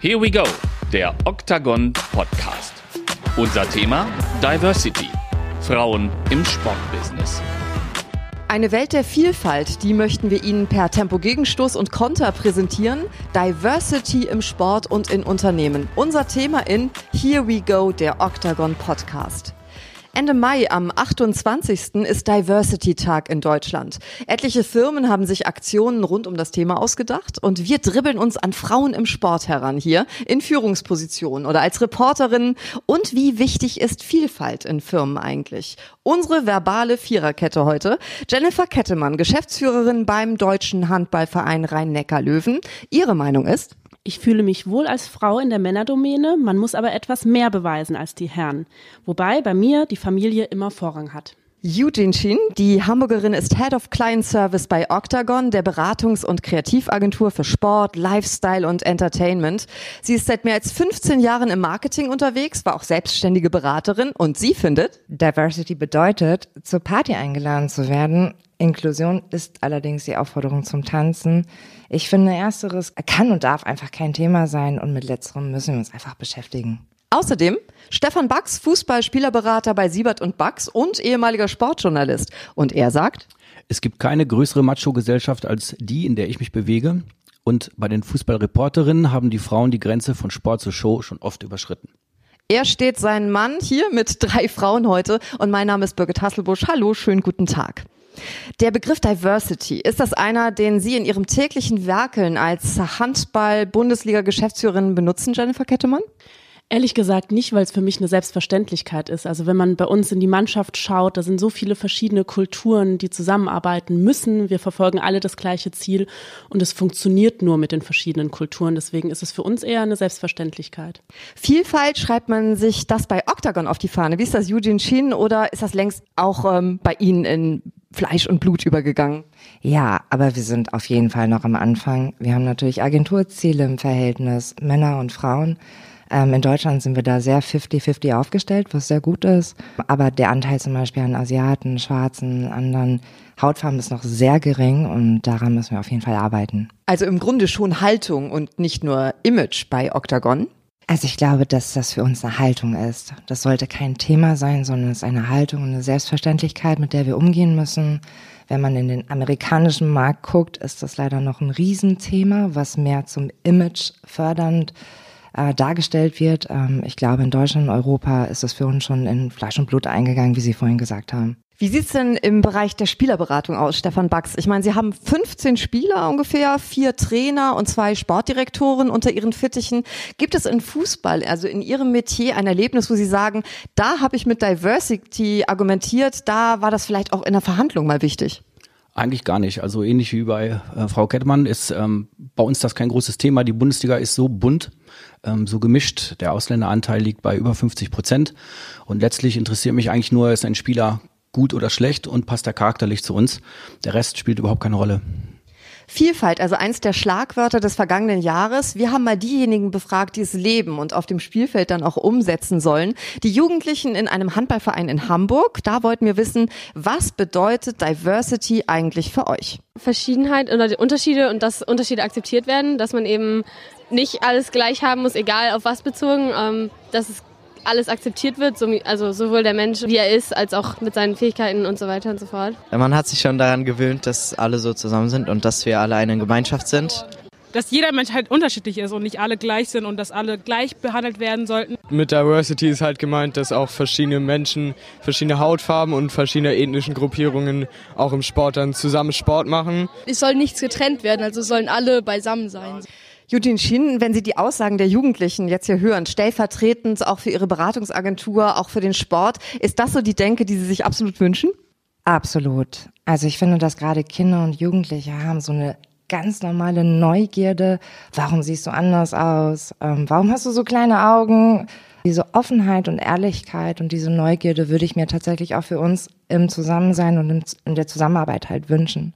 Here we go, der Octagon Podcast. Unser Thema Diversity. Frauen im Sportbusiness. Eine Welt der Vielfalt, die möchten wir Ihnen per Tempo-Gegenstoß und Konter präsentieren. Diversity im Sport und in Unternehmen. Unser Thema in Here We Go, der Octagon Podcast. Ende Mai am 28. ist Diversity-Tag in Deutschland. Etliche Firmen haben sich Aktionen rund um das Thema ausgedacht und wir dribbeln uns an Frauen im Sport heran hier in Führungspositionen oder als Reporterinnen. Und wie wichtig ist Vielfalt in Firmen eigentlich? Unsere verbale Viererkette heute. Jennifer Kettemann, Geschäftsführerin beim Deutschen Handballverein Rhein-Neckar-Löwen. Ihre Meinung ist? Ich fühle mich wohl als Frau in der Männerdomäne, man muss aber etwas mehr beweisen als die Herren. Wobei bei mir die Familie immer Vorrang hat. Eugene Chin, die Hamburgerin ist Head of Client Service bei Octagon, der Beratungs- und Kreativagentur für Sport, Lifestyle und Entertainment. Sie ist seit mehr als 15 Jahren im Marketing unterwegs, war auch selbstständige Beraterin und sie findet, Diversity bedeutet, zur Party eingeladen zu werden. Inklusion ist allerdings die Aufforderung zum Tanzen. Ich finde, ersteres kann und darf einfach kein Thema sein und mit letzterem müssen wir uns einfach beschäftigen. Außerdem Stefan Bax, Fußballspielerberater bei Siebert und Bax und ehemaliger Sportjournalist. Und er sagt, es gibt keine größere Macho-Gesellschaft als die, in der ich mich bewege. Und bei den Fußballreporterinnen haben die Frauen die Grenze von Sport zur Show schon oft überschritten. Er steht seinen Mann hier mit drei Frauen heute und mein Name ist Birgit Hasselbusch. Hallo, schönen guten Tag. Der Begriff Diversity, ist das einer, den Sie in Ihrem täglichen Werkeln als Handball-Bundesliga-Geschäftsführerin benutzen, Jennifer Kettemann? Ehrlich gesagt nicht, weil es für mich eine Selbstverständlichkeit ist. Also wenn man bei uns in die Mannschaft schaut, da sind so viele verschiedene Kulturen, die zusammenarbeiten müssen. Wir verfolgen alle das gleiche Ziel und es funktioniert nur mit den verschiedenen Kulturen. Deswegen ist es für uns eher eine Selbstverständlichkeit. Vielfalt schreibt man sich das bei Octagon auf die Fahne. Wie ist das Eugene Shin oder ist das längst auch ähm, bei Ihnen in Fleisch und Blut übergegangen? Ja, aber wir sind auf jeden Fall noch am Anfang. Wir haben natürlich Agenturziele im Verhältnis Männer und Frauen. Ähm, in Deutschland sind wir da sehr 50-50 aufgestellt, was sehr gut ist. Aber der Anteil zum Beispiel an Asiaten, Schwarzen, anderen Hautfarben ist noch sehr gering und daran müssen wir auf jeden Fall arbeiten. Also im Grunde schon Haltung und nicht nur Image bei Octagon? Also ich glaube, dass das für uns eine Haltung ist. Das sollte kein Thema sein, sondern es ist eine Haltung und eine Selbstverständlichkeit, mit der wir umgehen müssen. Wenn man in den amerikanischen Markt guckt, ist das leider noch ein Riesenthema, was mehr zum Image fördernd äh, dargestellt wird. Ähm, ich glaube, in Deutschland und Europa ist es für uns schon in Fleisch und Blut eingegangen, wie Sie vorhin gesagt haben. Wie sieht's denn im Bereich der Spielerberatung aus, Stefan Bax? Ich meine, Sie haben 15 Spieler ungefähr, vier Trainer und zwei Sportdirektoren unter Ihren Fittichen. Gibt es in Fußball, also in Ihrem Metier, ein Erlebnis, wo Sie sagen, da habe ich mit Diversity argumentiert, da war das vielleicht auch in der Verhandlung mal wichtig? Eigentlich gar nicht. Also ähnlich wie bei äh, Frau Kettmann ist ähm, bei uns das kein großes Thema. Die Bundesliga ist so bunt, ähm, so gemischt. Der Ausländeranteil liegt bei über 50 Prozent. Und letztlich interessiert mich eigentlich nur, ist ein Spieler gut oder schlecht und passt er charakterlich zu uns. Der Rest spielt überhaupt keine Rolle. Vielfalt, also eins der Schlagwörter des vergangenen Jahres. Wir haben mal diejenigen befragt, die es leben und auf dem Spielfeld dann auch umsetzen sollen. Die Jugendlichen in einem Handballverein in Hamburg. Da wollten wir wissen, was bedeutet Diversity eigentlich für euch? Verschiedenheit oder die Unterschiede und dass Unterschiede akzeptiert werden, dass man eben nicht alles gleich haben muss, egal auf was bezogen, ähm, dass es alles akzeptiert wird, also sowohl der Mensch, wie er ist, als auch mit seinen Fähigkeiten und so weiter und so fort. Man hat sich schon daran gewöhnt, dass alle so zusammen sind und dass wir alle eine Gemeinschaft sind. Dass jeder Mensch halt unterschiedlich ist und nicht alle gleich sind und dass alle gleich behandelt werden sollten. Mit Diversity ist halt gemeint, dass auch verschiedene Menschen, verschiedene Hautfarben und verschiedene ethnischen Gruppierungen auch im Sport dann zusammen Sport machen. Es soll nichts getrennt werden, also sollen alle beisammen sein. Eugene Schienen, wenn Sie die Aussagen der Jugendlichen jetzt hier hören, stellvertretend auch für Ihre Beratungsagentur, auch für den Sport, ist das so die Denke, die Sie sich absolut wünschen? Absolut. Also ich finde, dass gerade Kinder und Jugendliche haben so eine ganz normale Neugierde. Warum siehst du anders aus? Ähm, warum hast du so kleine Augen? Diese Offenheit und Ehrlichkeit und diese Neugierde würde ich mir tatsächlich auch für uns im Zusammensein und in der Zusammenarbeit halt wünschen.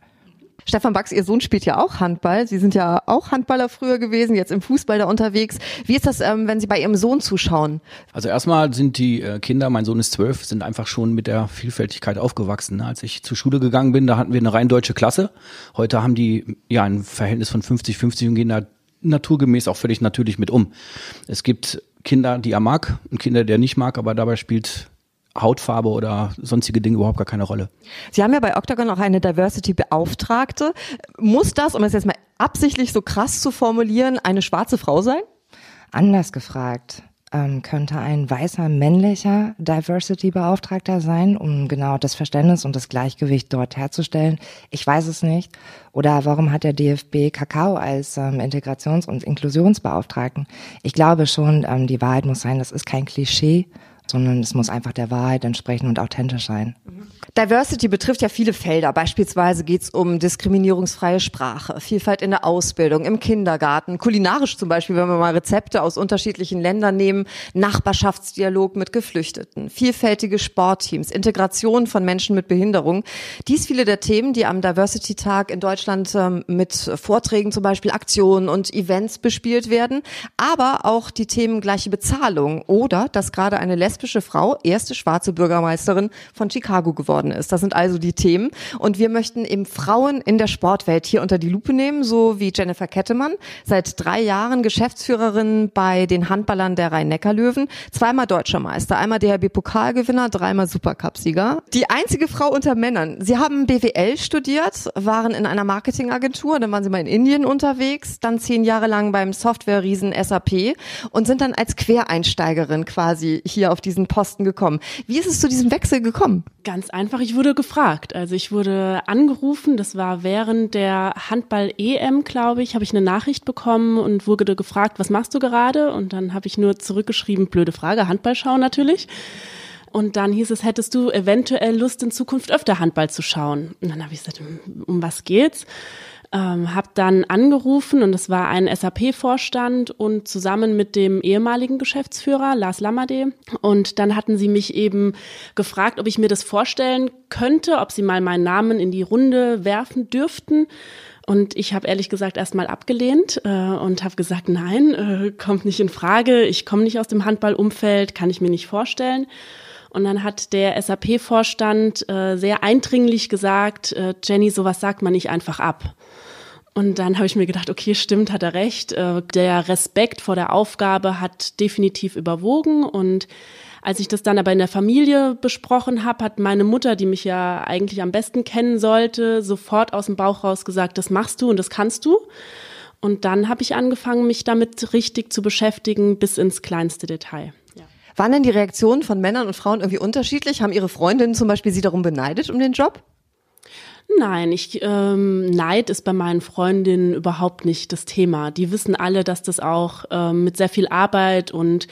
Stefan Bax, Ihr Sohn spielt ja auch Handball. Sie sind ja auch Handballer früher gewesen, jetzt im Fußball da unterwegs. Wie ist das, ähm, wenn Sie bei Ihrem Sohn zuschauen? Also erstmal sind die äh, Kinder, mein Sohn ist zwölf, sind einfach schon mit der Vielfältigkeit aufgewachsen. Ne? Als ich zur Schule gegangen bin, da hatten wir eine rein deutsche Klasse. Heute haben die ja ein Verhältnis von 50-50 und gehen da naturgemäß auch völlig natürlich mit um. Es gibt Kinder, die er mag und Kinder, die er nicht mag, aber dabei spielt Hautfarbe oder sonstige Dinge überhaupt gar keine Rolle. Sie haben ja bei Octagon auch eine Diversity-Beauftragte. Muss das, um es jetzt mal absichtlich so krass zu formulieren, eine schwarze Frau sein? Anders gefragt ähm, könnte ein weißer männlicher Diversity-Beauftragter sein, um genau das Verständnis und das Gleichgewicht dort herzustellen. Ich weiß es nicht. Oder warum hat der DFB Kakao als ähm, Integrations- und Inklusionsbeauftragten? Ich glaube schon, ähm, die Wahrheit muss sein, das ist kein Klischee, sondern es muss einfach der Wahrheit entsprechen und authentisch sein. Diversity betrifft ja viele Felder. Beispielsweise geht es um diskriminierungsfreie Sprache, Vielfalt in der Ausbildung, im Kindergarten, kulinarisch zum Beispiel, wenn wir mal Rezepte aus unterschiedlichen Ländern nehmen, Nachbarschaftsdialog mit Geflüchteten, vielfältige Sportteams, Integration von Menschen mit Behinderung. Dies viele der Themen, die am Diversity-Tag in Deutschland ähm, mit Vorträgen zum Beispiel, Aktionen und Events bespielt werden, aber auch die Themen gleiche Bezahlung oder dass gerade eine lesbische Frau erste schwarze Bürgermeisterin von Chicago geworden ist. Das sind also die Themen. Und wir möchten eben Frauen in der Sportwelt hier unter die Lupe nehmen, so wie Jennifer Kettemann, seit drei Jahren Geschäftsführerin bei den Handballern der Rhein-Neckar-Löwen, zweimal deutscher Meister, einmal DHB-Pokalgewinner, dreimal Supercup-Sieger. Die einzige Frau unter Männern. Sie haben BWL studiert, waren in einer Marketingagentur, dann waren sie mal in Indien unterwegs, dann zehn Jahre lang beim Software-Riesen SAP und sind dann als Quereinsteigerin quasi hier auf diesen Posten gekommen. Wie ist es zu diesem Wechsel gekommen? Ganz einfach, ich wurde gefragt. Also ich wurde angerufen, das war während der Handball-EM, glaube ich, habe ich eine Nachricht bekommen und wurde gefragt, was machst du gerade? Und dann habe ich nur zurückgeschrieben, blöde Frage, Handball schauen natürlich. Und dann hieß es, hättest du eventuell Lust, in Zukunft öfter Handball zu schauen? Und dann habe ich gesagt, um was geht's? Ähm, habe dann angerufen und es war ein SAP-Vorstand und zusammen mit dem ehemaligen Geschäftsführer Lars Lammerde und dann hatten sie mich eben gefragt, ob ich mir das vorstellen könnte, ob sie mal meinen Namen in die Runde werfen dürften. Und ich habe ehrlich gesagt erstmal abgelehnt äh, und habe gesagt, nein, äh, kommt nicht in Frage. Ich komme nicht aus dem Handballumfeld, kann ich mir nicht vorstellen. Und dann hat der SAP-Vorstand äh, sehr eindringlich gesagt, äh, Jenny, sowas sagt man nicht einfach ab. Und dann habe ich mir gedacht, okay, stimmt, hat er recht. Äh, der Respekt vor der Aufgabe hat definitiv überwogen. Und als ich das dann aber in der Familie besprochen habe, hat meine Mutter, die mich ja eigentlich am besten kennen sollte, sofort aus dem Bauch raus gesagt, das machst du und das kannst du. Und dann habe ich angefangen, mich damit richtig zu beschäftigen, bis ins kleinste Detail. Waren denn die Reaktionen von Männern und Frauen irgendwie unterschiedlich? Haben Ihre Freundinnen zum Beispiel Sie darum beneidet um den Job? Nein, ich ähm, Neid ist bei meinen Freundinnen überhaupt nicht das Thema. Die wissen alle, dass das auch ähm, mit sehr viel Arbeit und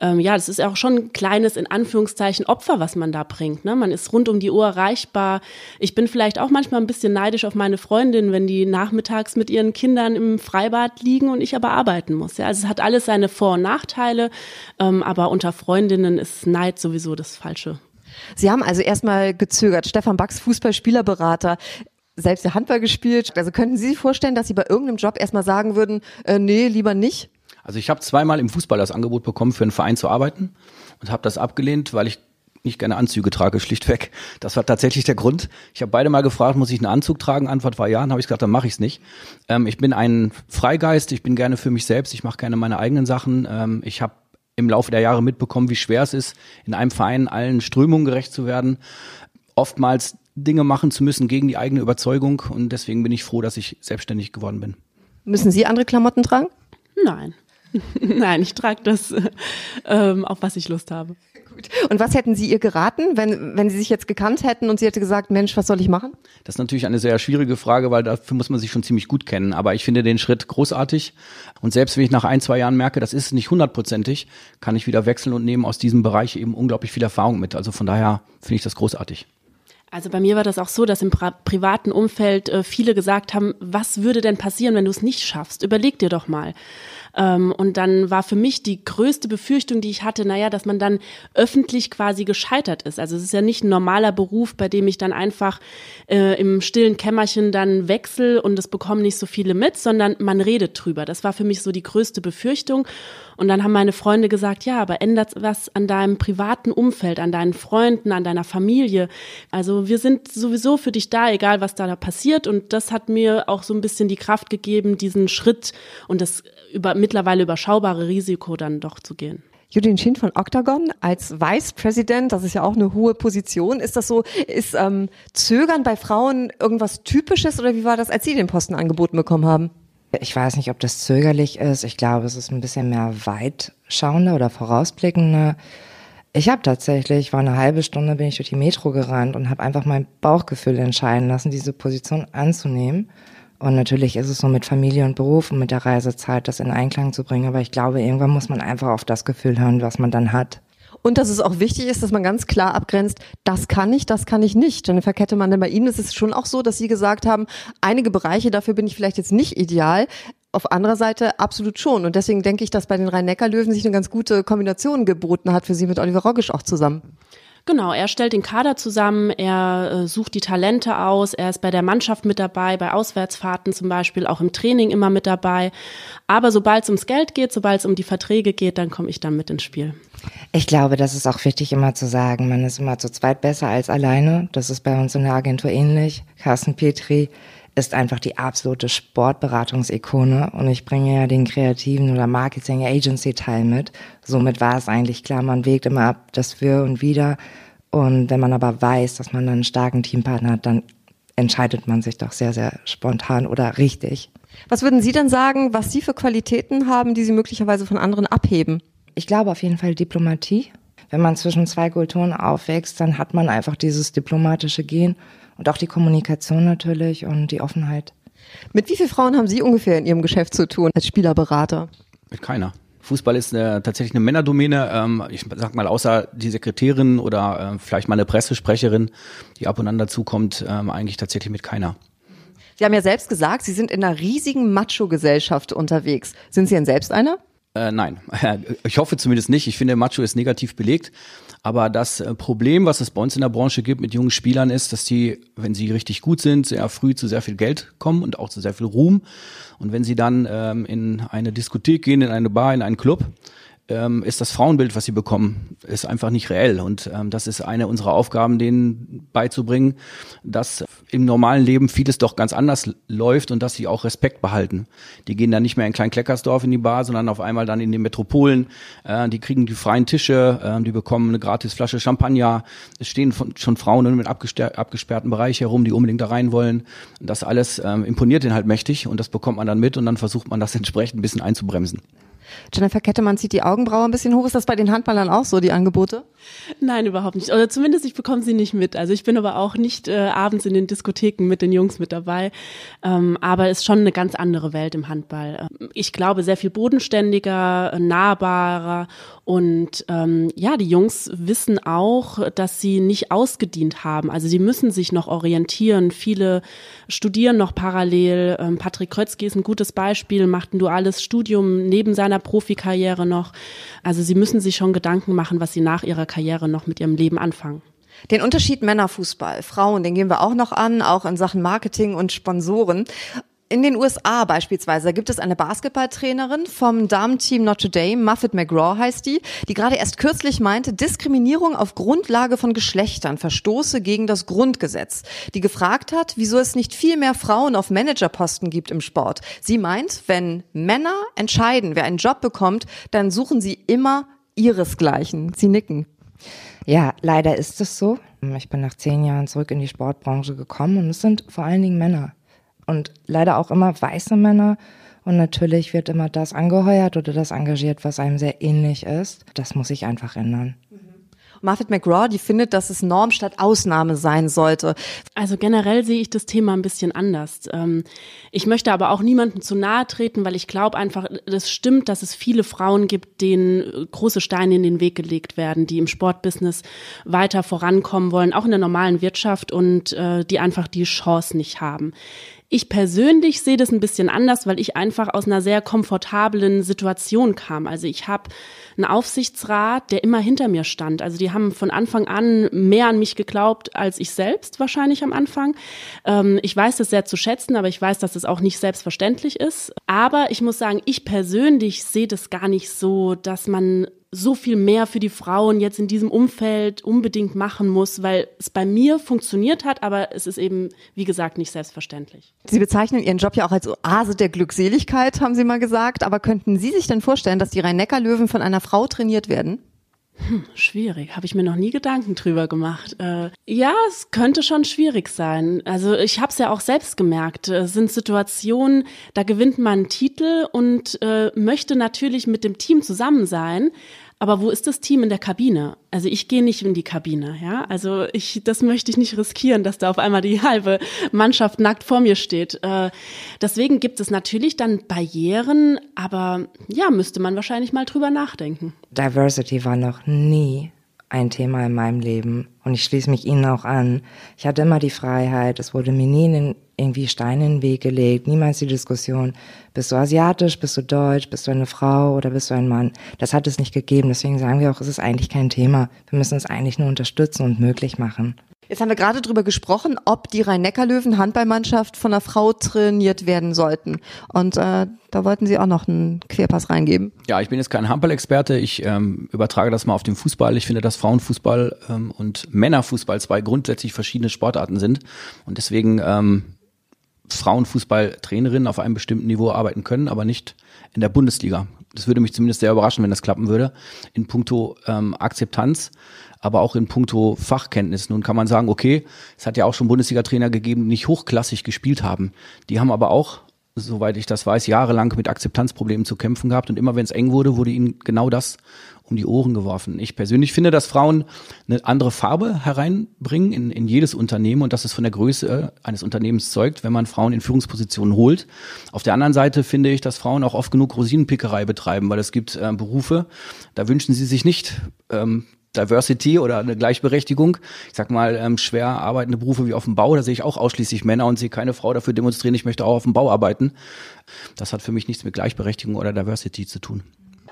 ähm, ja, das ist auch schon ein kleines in Anführungszeichen Opfer, was man da bringt. Ne? Man ist rund um die Uhr erreichbar. Ich bin vielleicht auch manchmal ein bisschen neidisch auf meine Freundin, wenn die nachmittags mit ihren Kindern im Freibad liegen und ich aber arbeiten muss. Ja? Also es hat alles seine Vor- und Nachteile, ähm, aber unter Freundinnen ist Neid sowieso das falsche Sie haben also erstmal gezögert. Stefan Bax, Fußballspielerberater, selbst der Handball gespielt. Also könnten Sie sich vorstellen, dass Sie bei irgendeinem Job erstmal sagen würden, äh, nee, lieber nicht? Also ich habe zweimal im Fußball das Angebot bekommen, für einen Verein zu arbeiten und habe das abgelehnt, weil ich nicht gerne Anzüge trage, schlichtweg. Das war tatsächlich der Grund. Ich habe beide mal gefragt, muss ich einen Anzug tragen? Antwort war ja. Dann habe ich gesagt, dann mache ich es nicht. Ähm, ich bin ein Freigeist, ich bin gerne für mich selbst, ich mache gerne meine eigenen Sachen. Ähm, ich habe im Laufe der Jahre mitbekommen, wie schwer es ist, in einem Verein allen Strömungen gerecht zu werden. Oftmals Dinge machen zu müssen gegen die eigene Überzeugung und deswegen bin ich froh, dass ich selbstständig geworden bin. Müssen Sie andere Klamotten tragen? Nein. Nein, ich trage das, ähm, auf was ich Lust habe. Gut. Und was hätten Sie ihr geraten, wenn, wenn Sie sich jetzt gekannt hätten und sie hätte gesagt, Mensch, was soll ich machen? Das ist natürlich eine sehr schwierige Frage, weil dafür muss man sich schon ziemlich gut kennen. Aber ich finde den Schritt großartig. Und selbst wenn ich nach ein, zwei Jahren merke, das ist nicht hundertprozentig, kann ich wieder wechseln und nehme aus diesem Bereich eben unglaublich viel Erfahrung mit. Also von daher finde ich das großartig. Also bei mir war das auch so, dass im privaten Umfeld äh, viele gesagt haben, was würde denn passieren, wenn du es nicht schaffst? Überleg dir doch mal. Ähm, und dann war für mich die größte Befürchtung, die ich hatte, naja, dass man dann öffentlich quasi gescheitert ist. Also es ist ja nicht ein normaler Beruf, bei dem ich dann einfach äh, im stillen Kämmerchen dann wechsle und es bekommen nicht so viele mit, sondern man redet drüber. Das war für mich so die größte Befürchtung. Und dann haben meine Freunde gesagt, ja, aber ändert was an deinem privaten Umfeld, an deinen Freunden, an deiner Familie. Also wir sind sowieso für dich da, egal was da passiert. Und das hat mir auch so ein bisschen die Kraft gegeben, diesen Schritt und das über, mittlerweile überschaubare Risiko dann doch zu gehen. Judin Shin von Octagon als Vice President, das ist ja auch eine hohe Position. Ist das so, ist ähm, Zögern bei Frauen irgendwas Typisches oder wie war das, als Sie den Posten angeboten bekommen haben? Ich weiß nicht, ob das zögerlich ist. Ich glaube, es ist ein bisschen mehr weitschauender oder vorausblickender. Ich habe tatsächlich, war eine halbe Stunde, bin ich durch die Metro gerannt und habe einfach mein Bauchgefühl entscheiden lassen, diese Position anzunehmen. Und natürlich ist es so mit Familie und Beruf und mit der Reisezeit, das in Einklang zu bringen. Aber ich glaube, irgendwann muss man einfach auf das Gefühl hören, was man dann hat. Und dass es auch wichtig ist, dass man ganz klar abgrenzt, das kann ich, das kann ich nicht. Jennifer Kettemann, denn bei Ihnen ist es schon auch so, dass Sie gesagt haben, einige Bereiche, dafür bin ich vielleicht jetzt nicht ideal. Auf anderer Seite absolut schon. Und deswegen denke ich, dass bei den Rhein-Neckar-Löwen sich eine ganz gute Kombination geboten hat für Sie mit Oliver Rogisch auch zusammen. Genau, er stellt den Kader zusammen, er äh, sucht die Talente aus, er ist bei der Mannschaft mit dabei, bei Auswärtsfahrten zum Beispiel, auch im Training immer mit dabei. Aber sobald es ums Geld geht, sobald es um die Verträge geht, dann komme ich dann mit ins Spiel. Ich glaube, das ist auch wichtig immer zu sagen, man ist immer zu zweit besser als alleine. Das ist bei uns in der Agentur ähnlich. Carsten Petri ist einfach die absolute Sportberatungsikone und ich bringe ja den kreativen oder Marketing Agency Teil mit. Somit war es eigentlich klar, man wägt immer ab das für und wieder. Und wenn man aber weiß, dass man dann einen starken Teampartner hat, dann entscheidet man sich doch sehr, sehr spontan oder richtig. Was würden Sie denn sagen, was Sie für Qualitäten haben, die Sie möglicherweise von anderen abheben? Ich glaube auf jeden Fall Diplomatie. Wenn man zwischen zwei Kulturen aufwächst, dann hat man einfach dieses diplomatische Gen und auch die Kommunikation natürlich und die Offenheit. Mit wie vielen Frauen haben Sie ungefähr in Ihrem Geschäft zu tun als Spielerberater? Mit keiner. Fußball ist eine, tatsächlich eine Männerdomäne. Ähm, ich sag mal, außer die Sekretärin oder äh, vielleicht mal eine Pressesprecherin, die ab und an dazukommt, ähm, eigentlich tatsächlich mit keiner. Sie haben ja selbst gesagt, Sie sind in einer riesigen Macho-Gesellschaft unterwegs. Sind Sie denn selbst einer? Äh, nein, ich hoffe zumindest nicht. Ich finde, Macho ist negativ belegt. Aber das äh, Problem, was es bei uns in der Branche gibt mit jungen Spielern, ist, dass die, wenn sie richtig gut sind, sehr früh zu sehr viel Geld kommen und auch zu sehr viel Ruhm. Und wenn sie dann ähm, in eine Diskothek gehen, in eine Bar, in einen Club, ähm, ist das Frauenbild, was sie bekommen, ist einfach nicht reell. Und ähm, das ist eine unserer Aufgaben, denen beizubringen, dass im normalen Leben vieles doch ganz anders läuft und dass sie auch Respekt behalten. Die gehen dann nicht mehr in Klein-Kleckersdorf in die Bar, sondern auf einmal dann in die Metropolen. Äh, die kriegen die freien Tische, äh, die bekommen eine gratis Flasche Champagner. Es stehen von, schon Frauen einem abgesperrten Bereich herum, die unbedingt da rein wollen. Das alles ähm, imponiert den halt mächtig und das bekommt man dann mit und dann versucht man das entsprechend ein bisschen einzubremsen. Jennifer Kettemann zieht die Augenbraue ein bisschen hoch. Ist das bei den Handballern auch so, die Angebote? Nein, überhaupt nicht. Oder zumindest ich bekomme sie nicht mit. Also ich bin aber auch nicht äh, abends in den Diskotheken mit den Jungs mit dabei. Ähm, aber es ist schon eine ganz andere Welt im Handball. Ähm, ich glaube, sehr viel bodenständiger, nahbarer und ähm, ja, die Jungs wissen auch, dass sie nicht ausgedient haben. Also sie müssen sich noch orientieren. Viele studieren noch parallel. Ähm, Patrick Krötzky ist ein gutes Beispiel, macht ein duales Studium neben seiner Profikarriere noch. Also sie müssen sich schon Gedanken machen, was sie nach ihrer Karriere noch mit ihrem Leben anfangen. Den Unterschied Männerfußball, Frauen, den gehen wir auch noch an, auch in Sachen Marketing und Sponsoren. In den USA beispielsweise gibt es eine Basketballtrainerin vom Damenteam Notre Dame, Muffet McGraw heißt die, die gerade erst kürzlich meinte, Diskriminierung auf Grundlage von Geschlechtern verstoße gegen das Grundgesetz. Die gefragt hat, wieso es nicht viel mehr Frauen auf Managerposten gibt im Sport. Sie meint, wenn Männer entscheiden, wer einen Job bekommt, dann suchen sie immer ihresgleichen. Sie nicken. Ja, leider ist es so. Ich bin nach zehn Jahren zurück in die Sportbranche gekommen und es sind vor allen Dingen Männer und leider auch immer weiße Männer. Und natürlich wird immer das angeheuert oder das engagiert, was einem sehr ähnlich ist. Das muss sich einfach ändern. Muffet McGraw, die findet, dass es Norm statt Ausnahme sein sollte. Also generell sehe ich das Thema ein bisschen anders. Ähm, ich möchte aber auch niemandem zu nahe treten, weil ich glaube einfach, das stimmt, dass es viele Frauen gibt, denen große Steine in den Weg gelegt werden, die im Sportbusiness weiter vorankommen wollen, auch in der normalen Wirtschaft und äh, die einfach die Chance nicht haben. Ich persönlich sehe das ein bisschen anders, weil ich einfach aus einer sehr komfortablen Situation kam. Also ich habe einen Aufsichtsrat, der immer hinter mir stand. Also die haben von Anfang an mehr an mich geglaubt als ich selbst wahrscheinlich am Anfang. Ähm, ich weiß das sehr zu schätzen, aber ich weiß, dass es auch nicht selbstverständlich ist. Aber ich muss sagen, ich persönlich sehe das gar nicht so, dass man so viel mehr für die Frauen jetzt in diesem Umfeld unbedingt machen muss, weil es bei mir funktioniert hat, aber es ist eben, wie gesagt, nicht selbstverständlich. Sie bezeichnen Ihren Job ja auch als Oase der Glückseligkeit, haben Sie mal gesagt. Aber könnten Sie sich denn vorstellen, dass die Rhein-Neckar-Löwen von einer Frau trainiert werden? Hm, schwierig, habe ich mir noch nie Gedanken drüber gemacht. Äh, ja, es könnte schon schwierig sein. Also ich habe es ja auch selbst gemerkt. Es sind Situationen, da gewinnt man einen Titel und äh, möchte natürlich mit dem Team zusammen sein. Aber wo ist das Team in der Kabine? Also ich gehe nicht in die Kabine, ja. Also ich, das möchte ich nicht riskieren, dass da auf einmal die halbe Mannschaft nackt vor mir steht. Äh, deswegen gibt es natürlich dann Barrieren, aber ja, müsste man wahrscheinlich mal drüber nachdenken. Diversity war noch nie ein Thema in meinem Leben und ich schließe mich Ihnen auch an. Ich hatte immer die Freiheit, es wurde mir nie in irgendwie Steine in den Weg gelegt, niemals die Diskussion, bist du asiatisch, bist du deutsch, bist du eine Frau oder bist du ein Mann. Das hat es nicht gegeben. Deswegen sagen wir auch, es ist eigentlich kein Thema. Wir müssen es eigentlich nur unterstützen und möglich machen. Jetzt haben wir gerade darüber gesprochen, ob die Rhein-Neckar-Löwen Handballmannschaft von einer Frau trainiert werden sollten. Und äh, da wollten Sie auch noch einen Querpass reingeben. Ja, ich bin jetzt kein Handballexperte. Ich ähm, übertrage das mal auf den Fußball. Ich finde, dass Frauenfußball ähm, und Männerfußball zwei grundsätzlich verschiedene Sportarten sind. Und deswegen ähm, Frauenfußballtrainerinnen auf einem bestimmten Niveau arbeiten können, aber nicht in der Bundesliga. Das würde mich zumindest sehr überraschen, wenn das klappen würde. In puncto ähm, Akzeptanz, aber auch in puncto Fachkenntnis. Nun kann man sagen, okay, es hat ja auch schon Bundesliga-Trainer gegeben, die nicht hochklassig gespielt haben. Die haben aber auch soweit ich das weiß, jahrelang mit Akzeptanzproblemen zu kämpfen gehabt und immer wenn es eng wurde, wurde ihnen genau das um die Ohren geworfen. Ich persönlich finde, dass Frauen eine andere Farbe hereinbringen in, in jedes Unternehmen und dass es von der Größe eines Unternehmens zeugt, wenn man Frauen in Führungspositionen holt. Auf der anderen Seite finde ich, dass Frauen auch oft genug Rosinenpickerei betreiben, weil es gibt äh, Berufe, da wünschen sie sich nicht ähm, Diversity oder eine Gleichberechtigung. Ich sag mal, ähm, schwer arbeitende Berufe wie auf dem Bau, da sehe ich auch ausschließlich Männer und sehe keine Frau dafür demonstrieren, ich möchte auch auf dem Bau arbeiten. Das hat für mich nichts mit Gleichberechtigung oder Diversity zu tun.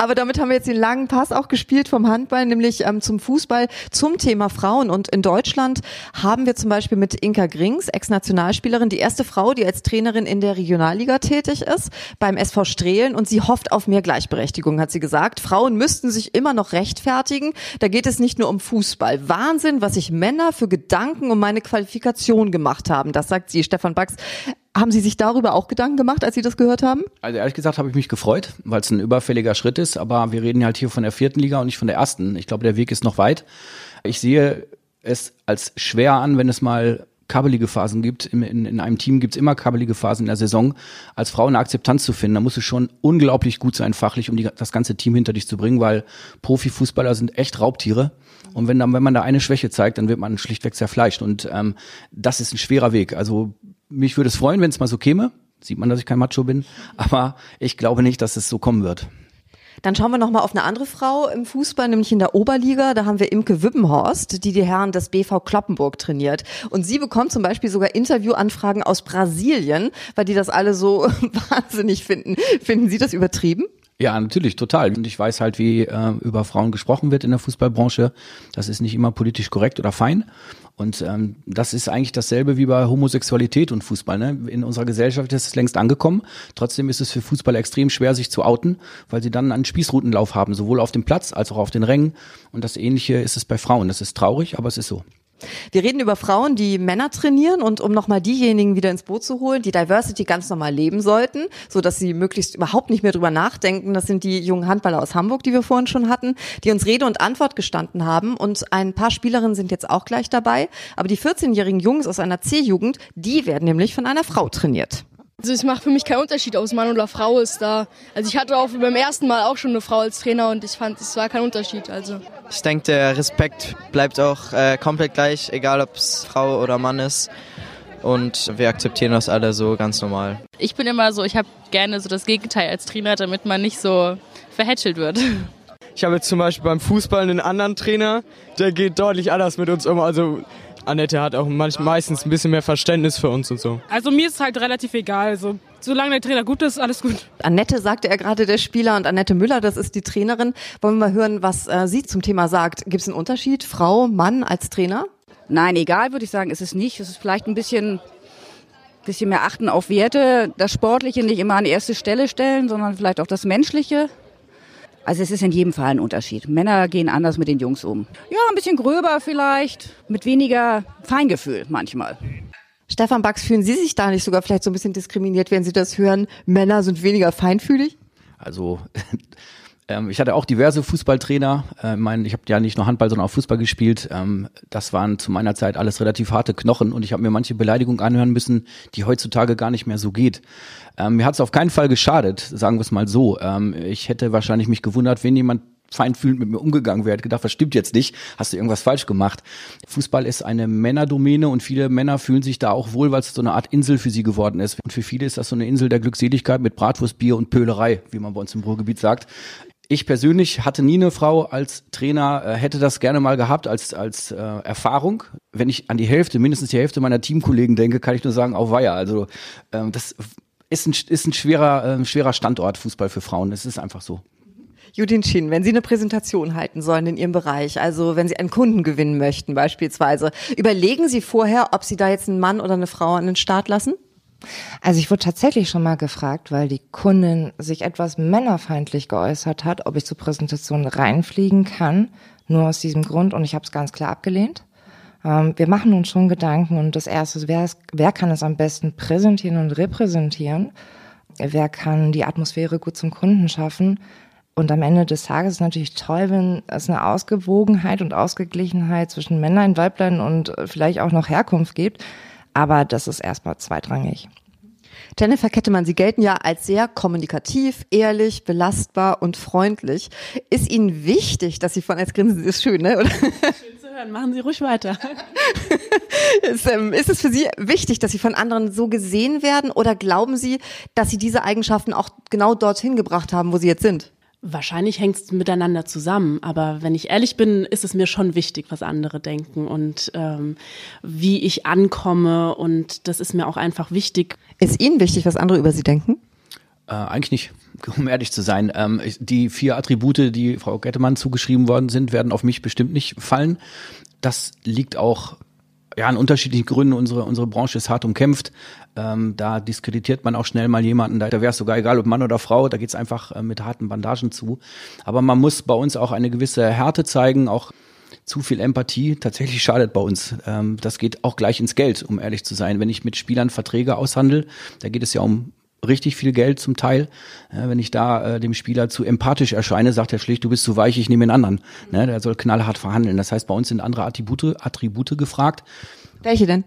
Aber damit haben wir jetzt den langen Pass auch gespielt vom Handball, nämlich ähm, zum Fußball, zum Thema Frauen. Und in Deutschland haben wir zum Beispiel mit Inka Grings, Ex-Nationalspielerin, die erste Frau, die als Trainerin in der Regionalliga tätig ist, beim SV Strehlen. Und sie hofft auf mehr Gleichberechtigung, hat sie gesagt. Frauen müssten sich immer noch rechtfertigen. Da geht es nicht nur um Fußball. Wahnsinn, was sich Männer für Gedanken um meine Qualifikation gemacht haben. Das sagt sie, Stefan Bax. Haben Sie sich darüber auch Gedanken gemacht, als Sie das gehört haben? Also ehrlich gesagt habe ich mich gefreut, weil es ein überfälliger Schritt ist, aber wir reden halt hier von der vierten Liga und nicht von der ersten. Ich glaube, der Weg ist noch weit. Ich sehe es als schwer an, wenn es mal kabbelige Phasen gibt. In, in, in einem Team gibt es immer kabbelige Phasen in der Saison. Als Frau eine Akzeptanz zu finden, da musst du schon unglaublich gut sein, fachlich, um die, das ganze Team hinter dich zu bringen, weil Profifußballer sind echt Raubtiere. Und wenn, dann, wenn man da eine Schwäche zeigt, dann wird man schlichtweg zerfleischt. Und ähm, das ist ein schwerer Weg. Also mich würde es freuen, wenn es mal so käme. Sieht man, dass ich kein Macho bin. Aber ich glaube nicht, dass es so kommen wird. Dann schauen wir noch mal auf eine andere Frau im Fußball, nämlich in der Oberliga. Da haben wir Imke Wippenhorst, die die Herren des BV Kloppenburg trainiert. Und sie bekommt zum Beispiel sogar Interviewanfragen aus Brasilien, weil die das alle so wahnsinnig finden. Finden Sie das übertrieben? Ja, natürlich, total. Und ich weiß halt, wie äh, über Frauen gesprochen wird in der Fußballbranche. Das ist nicht immer politisch korrekt oder fein. Und ähm, das ist eigentlich dasselbe wie bei Homosexualität und Fußball. Ne? In unserer Gesellschaft ist es längst angekommen. Trotzdem ist es für Fußball extrem schwer, sich zu outen, weil sie dann einen Spießrutenlauf haben, sowohl auf dem Platz als auch auf den Rängen. Und das Ähnliche ist es bei Frauen. Das ist traurig, aber es ist so. Wir reden über Frauen, die Männer trainieren und um nochmal diejenigen wieder ins Boot zu holen, die Diversity ganz normal leben sollten, so dass sie möglichst überhaupt nicht mehr drüber nachdenken. Das sind die jungen Handballer aus Hamburg, die wir vorhin schon hatten, die uns Rede und Antwort gestanden haben und ein paar Spielerinnen sind jetzt auch gleich dabei. Aber die 14-jährigen Jungs aus einer C-Jugend, die werden nämlich von einer Frau trainiert. Also es macht für mich keinen Unterschied, ob es Mann oder Frau ist da. Also ich hatte auch beim ersten Mal auch schon eine Frau als Trainer und ich fand, es war kein Unterschied. Also ich denke, der Respekt bleibt auch äh, komplett gleich, egal ob es Frau oder Mann ist. Und wir akzeptieren das alle so ganz normal. Ich bin immer so, ich habe gerne so das Gegenteil als Trainer, damit man nicht so verhätschelt wird. Ich habe jetzt zum Beispiel beim Fußball einen anderen Trainer, der geht deutlich anders mit uns um. Also Annette hat auch manch, meistens ein bisschen mehr Verständnis für uns und so. Also mir ist halt relativ egal. Also solange der Trainer gut ist, alles gut. Annette sagte er gerade der Spieler und Annette Müller, das ist die Trainerin. Wollen wir mal hören, was äh, sie zum Thema sagt. Gibt es einen Unterschied, Frau, Mann als Trainer? Nein, egal würde ich sagen, ist es nicht. Es ist vielleicht ein bisschen, bisschen mehr achten auf Werte, das Sportliche nicht immer an erste Stelle stellen, sondern vielleicht auch das Menschliche. Also es ist in jedem Fall ein Unterschied. Männer gehen anders mit den Jungs um. Ja, ein bisschen gröber vielleicht, mit weniger Feingefühl manchmal. Stefan Bax, fühlen Sie sich da nicht sogar vielleicht so ein bisschen diskriminiert, wenn Sie das hören, Männer sind weniger feinfühlig? Also ähm, ich hatte auch diverse Fußballtrainer. Äh, mein, ich habe ja nicht nur Handball, sondern auch Fußball gespielt. Ähm, das waren zu meiner Zeit alles relativ harte Knochen und ich habe mir manche Beleidigungen anhören müssen, die heutzutage gar nicht mehr so geht. Ähm, mir hat es auf keinen Fall geschadet, sagen wir es mal so. Ähm, ich hätte wahrscheinlich mich gewundert, wenn jemand feinfühlend mit mir umgegangen wäre, hätte gedacht, was stimmt jetzt nicht? Hast du irgendwas falsch gemacht? Fußball ist eine Männerdomäne und viele Männer fühlen sich da auch wohl, weil es so eine Art Insel für sie geworden ist. Und für viele ist das so eine Insel der Glückseligkeit mit Bratwurst, Bier und Pölerei, wie man bei uns im Ruhrgebiet sagt. Ich persönlich hatte nie eine Frau als Trainer, äh, hätte das gerne mal gehabt als, als äh, Erfahrung. Wenn ich an die Hälfte, mindestens die Hälfte meiner Teamkollegen denke, kann ich nur sagen, auf Weiher. Also ähm, das ist ein, ist ein schwerer, äh, schwerer Standort Fußball für Frauen. Es ist einfach so. Judin Schien, wenn Sie eine Präsentation halten sollen in Ihrem Bereich, also wenn Sie einen Kunden gewinnen möchten beispielsweise, überlegen Sie vorher, ob Sie da jetzt einen Mann oder eine Frau an den Start lassen? Also ich wurde tatsächlich schon mal gefragt, weil die Kundin sich etwas männerfeindlich geäußert hat, ob ich zur Präsentation reinfliegen kann, nur aus diesem Grund und ich habe es ganz klar abgelehnt. Ähm, wir machen uns schon Gedanken und das Erste ist, wer, wer kann es am besten präsentieren und repräsentieren? Wer kann die Atmosphäre gut zum Kunden schaffen? Und am Ende des Tages ist natürlich toll, wenn es eine Ausgewogenheit und Ausgeglichenheit zwischen Männlein, Weiblein und vielleicht auch noch Herkunft gibt. Aber das ist erstmal zweitrangig. Jennifer Kettemann, Sie gelten ja als sehr kommunikativ, ehrlich, belastbar und freundlich. Ist Ihnen wichtig, dass Sie von als Grinsen ist schön, ne? Oder? Schön zu hören. Machen Sie ruhig weiter. ist, ähm, ist es für Sie wichtig, dass Sie von anderen so gesehen werden? Oder glauben Sie, dass Sie diese Eigenschaften auch genau dorthin gebracht haben, wo Sie jetzt sind? Wahrscheinlich hängt es miteinander zusammen, aber wenn ich ehrlich bin, ist es mir schon wichtig, was andere denken und ähm, wie ich ankomme und das ist mir auch einfach wichtig. Ist Ihnen wichtig, was andere über Sie denken? Äh, eigentlich nicht, um ehrlich zu sein. Ähm, die vier Attribute, die Frau Gettemann zugeschrieben worden sind, werden auf mich bestimmt nicht fallen. Das liegt auch ja, an unterschiedlichen Gründen. Unsere, unsere Branche ist hart umkämpft. Ähm, da diskreditiert man auch schnell mal jemanden. Da, da wäre es sogar egal, ob Mann oder Frau. Da geht's einfach äh, mit harten Bandagen zu. Aber man muss bei uns auch eine gewisse Härte zeigen, auch zu viel Empathie tatsächlich schadet bei uns. Ähm, das geht auch gleich ins Geld, um ehrlich zu sein. Wenn ich mit Spielern Verträge aushandle, da geht es ja um richtig viel Geld zum Teil. Ja, wenn ich da äh, dem Spieler zu empathisch erscheine, sagt er schlicht, du bist zu weich, ich nehme den anderen. Ne, der soll knallhart verhandeln. Das heißt, bei uns sind andere Attribute, Attribute gefragt. Welche denn?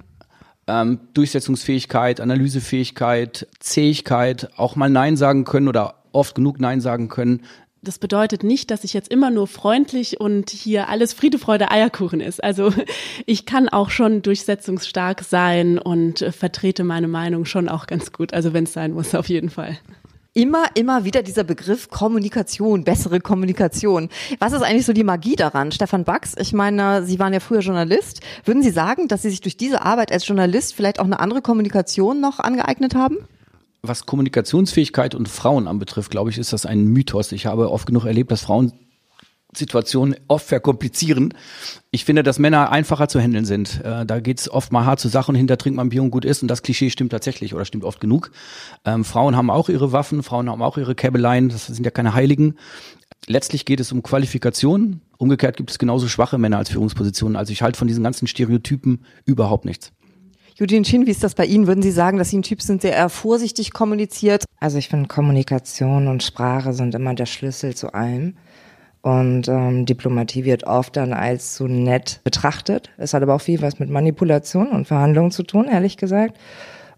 Ähm, Durchsetzungsfähigkeit, Analysefähigkeit, Zähigkeit, auch mal Nein sagen können oder oft genug Nein sagen können, das bedeutet nicht, dass ich jetzt immer nur freundlich und hier alles Friede, Freude, Eierkuchen ist. Also ich kann auch schon durchsetzungsstark sein und vertrete meine Meinung schon auch ganz gut. Also wenn es sein muss, auf jeden Fall. Immer, immer wieder dieser Begriff Kommunikation, bessere Kommunikation. Was ist eigentlich so die Magie daran? Stefan Bax, ich meine, Sie waren ja früher Journalist. Würden Sie sagen, dass Sie sich durch diese Arbeit als Journalist vielleicht auch eine andere Kommunikation noch angeeignet haben? Was Kommunikationsfähigkeit und Frauen anbetrifft, glaube ich, ist das ein Mythos. Ich habe oft genug erlebt, dass Frauen Situationen oft verkomplizieren. Ich finde, dass Männer einfacher zu handeln sind. Äh, da geht's oft mal hart zur Sache und hinter trinkt man Bier und gut ist und das Klischee stimmt tatsächlich oder stimmt oft genug. Ähm, Frauen haben auch ihre Waffen, Frauen haben auch ihre Käbeleien, das sind ja keine Heiligen. Letztlich geht es um Qualifikation. Umgekehrt gibt es genauso schwache Männer als Führungspositionen. Also ich halte von diesen ganzen Stereotypen überhaupt nichts. Judin Shin, wie ist das bei Ihnen? Würden Sie sagen, dass Sie ein Typ sind, der eher vorsichtig kommuniziert? Also ich finde, Kommunikation und Sprache sind immer der Schlüssel zu allem. Und ähm, Diplomatie wird oft dann als so nett betrachtet. Es hat aber auch viel was mit Manipulation und Verhandlungen zu tun, ehrlich gesagt.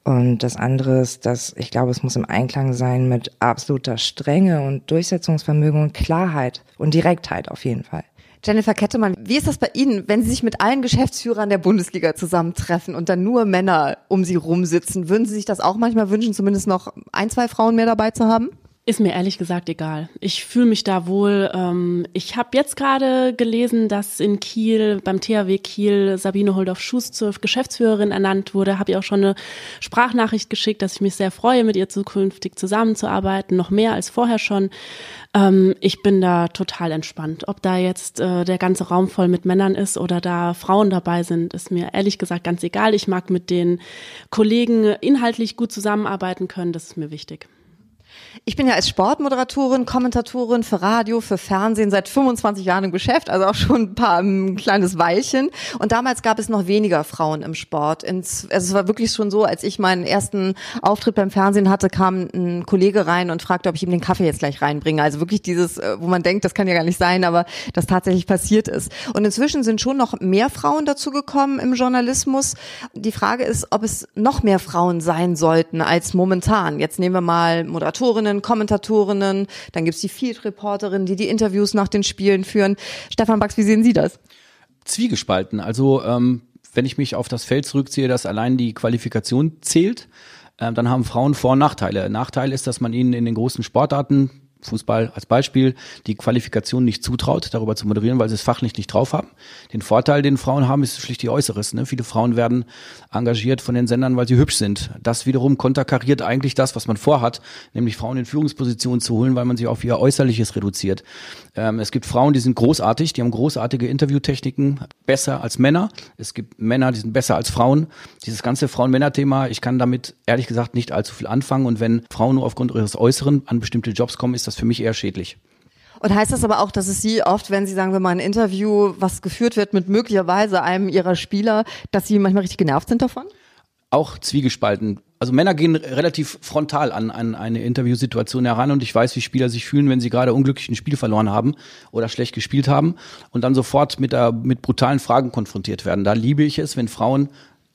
Und das andere ist, dass ich glaube, es muss im Einklang sein mit absoluter Strenge und Durchsetzungsvermögen und Klarheit und Direktheit auf jeden Fall. Jennifer Kettemann, wie ist das bei Ihnen, wenn Sie sich mit allen Geschäftsführern der Bundesliga zusammentreffen und dann nur Männer um Sie rumsitzen? Würden Sie sich das auch manchmal wünschen, zumindest noch ein, zwei Frauen mehr dabei zu haben? Ist mir ehrlich gesagt egal. Ich fühle mich da wohl. Ähm, ich habe jetzt gerade gelesen, dass in Kiel, beim THW Kiel, Sabine Holdorf-Schuss zur Geschäftsführerin ernannt wurde. Habe ihr auch schon eine Sprachnachricht geschickt, dass ich mich sehr freue, mit ihr zukünftig zusammenzuarbeiten, noch mehr als vorher schon. Ähm, ich bin da total entspannt. Ob da jetzt äh, der ganze Raum voll mit Männern ist oder da Frauen dabei sind, ist mir ehrlich gesagt ganz egal. Ich mag mit den Kollegen inhaltlich gut zusammenarbeiten können. Das ist mir wichtig. Ich bin ja als Sportmoderatorin, Kommentatorin für Radio, für Fernsehen seit 25 Jahren im Geschäft, also auch schon ein paar ein kleines Weilchen. Und damals gab es noch weniger Frauen im Sport. Also es war wirklich schon so, als ich meinen ersten Auftritt beim Fernsehen hatte, kam ein Kollege rein und fragte, ob ich ihm den Kaffee jetzt gleich reinbringe. Also wirklich dieses, äh, wo man denkt, das kann ja gar nicht sein, aber das tatsächlich passiert ist. Und inzwischen sind schon noch mehr Frauen dazu gekommen im Journalismus. Die Frage ist, ob es noch mehr Frauen sein sollten als momentan. Jetzt nehmen wir mal Moderatorinnen Moderatorinnen, Kommentatorinnen, dann gibt's die Field-Reporterinnen, die die Interviews nach den Spielen führen. Stefan Bax, wie sehen Sie das? Zwiegespalten. Also ähm, wenn ich mich auf das Feld zurückziehe, dass allein die Qualifikation zählt, äh, dann haben Frauen Vor- und Nachteile. Nachteil ist, dass man ihnen in den großen Sportarten Fußball als Beispiel die Qualifikation nicht zutraut, darüber zu moderieren, weil sie es fachlich nicht drauf haben. Den Vorteil, den Frauen haben, ist schlicht die Äußeres. Ne? Viele Frauen werden engagiert von den Sendern, weil sie hübsch sind. Das wiederum konterkariert eigentlich das, was man vorhat, nämlich Frauen in Führungspositionen zu holen, weil man sie auf ihr Äußerliches reduziert. Ähm, es gibt Frauen, die sind großartig, die haben großartige Interviewtechniken, besser als Männer. Es gibt Männer, die sind besser als Frauen. Dieses ganze Frauen-Männer-Thema, ich kann damit ehrlich gesagt nicht allzu viel anfangen. Und wenn Frauen nur aufgrund ihres Äußeren an bestimmte Jobs kommen, ist das für mich eher schädlich. Und heißt das aber auch, dass es Sie oft, wenn Sie sagen wir mal ein Interview, was geführt wird mit möglicherweise einem Ihrer Spieler, dass Sie manchmal richtig genervt sind davon? Auch zwiegespalten. Also Männer gehen relativ frontal an, an eine Interviewsituation heran und ich weiß, wie Spieler sich fühlen, wenn sie gerade unglücklich ein Spiel verloren haben oder schlecht gespielt haben und dann sofort mit, der, mit brutalen Fragen konfrontiert werden. Da liebe ich es, wenn Frauen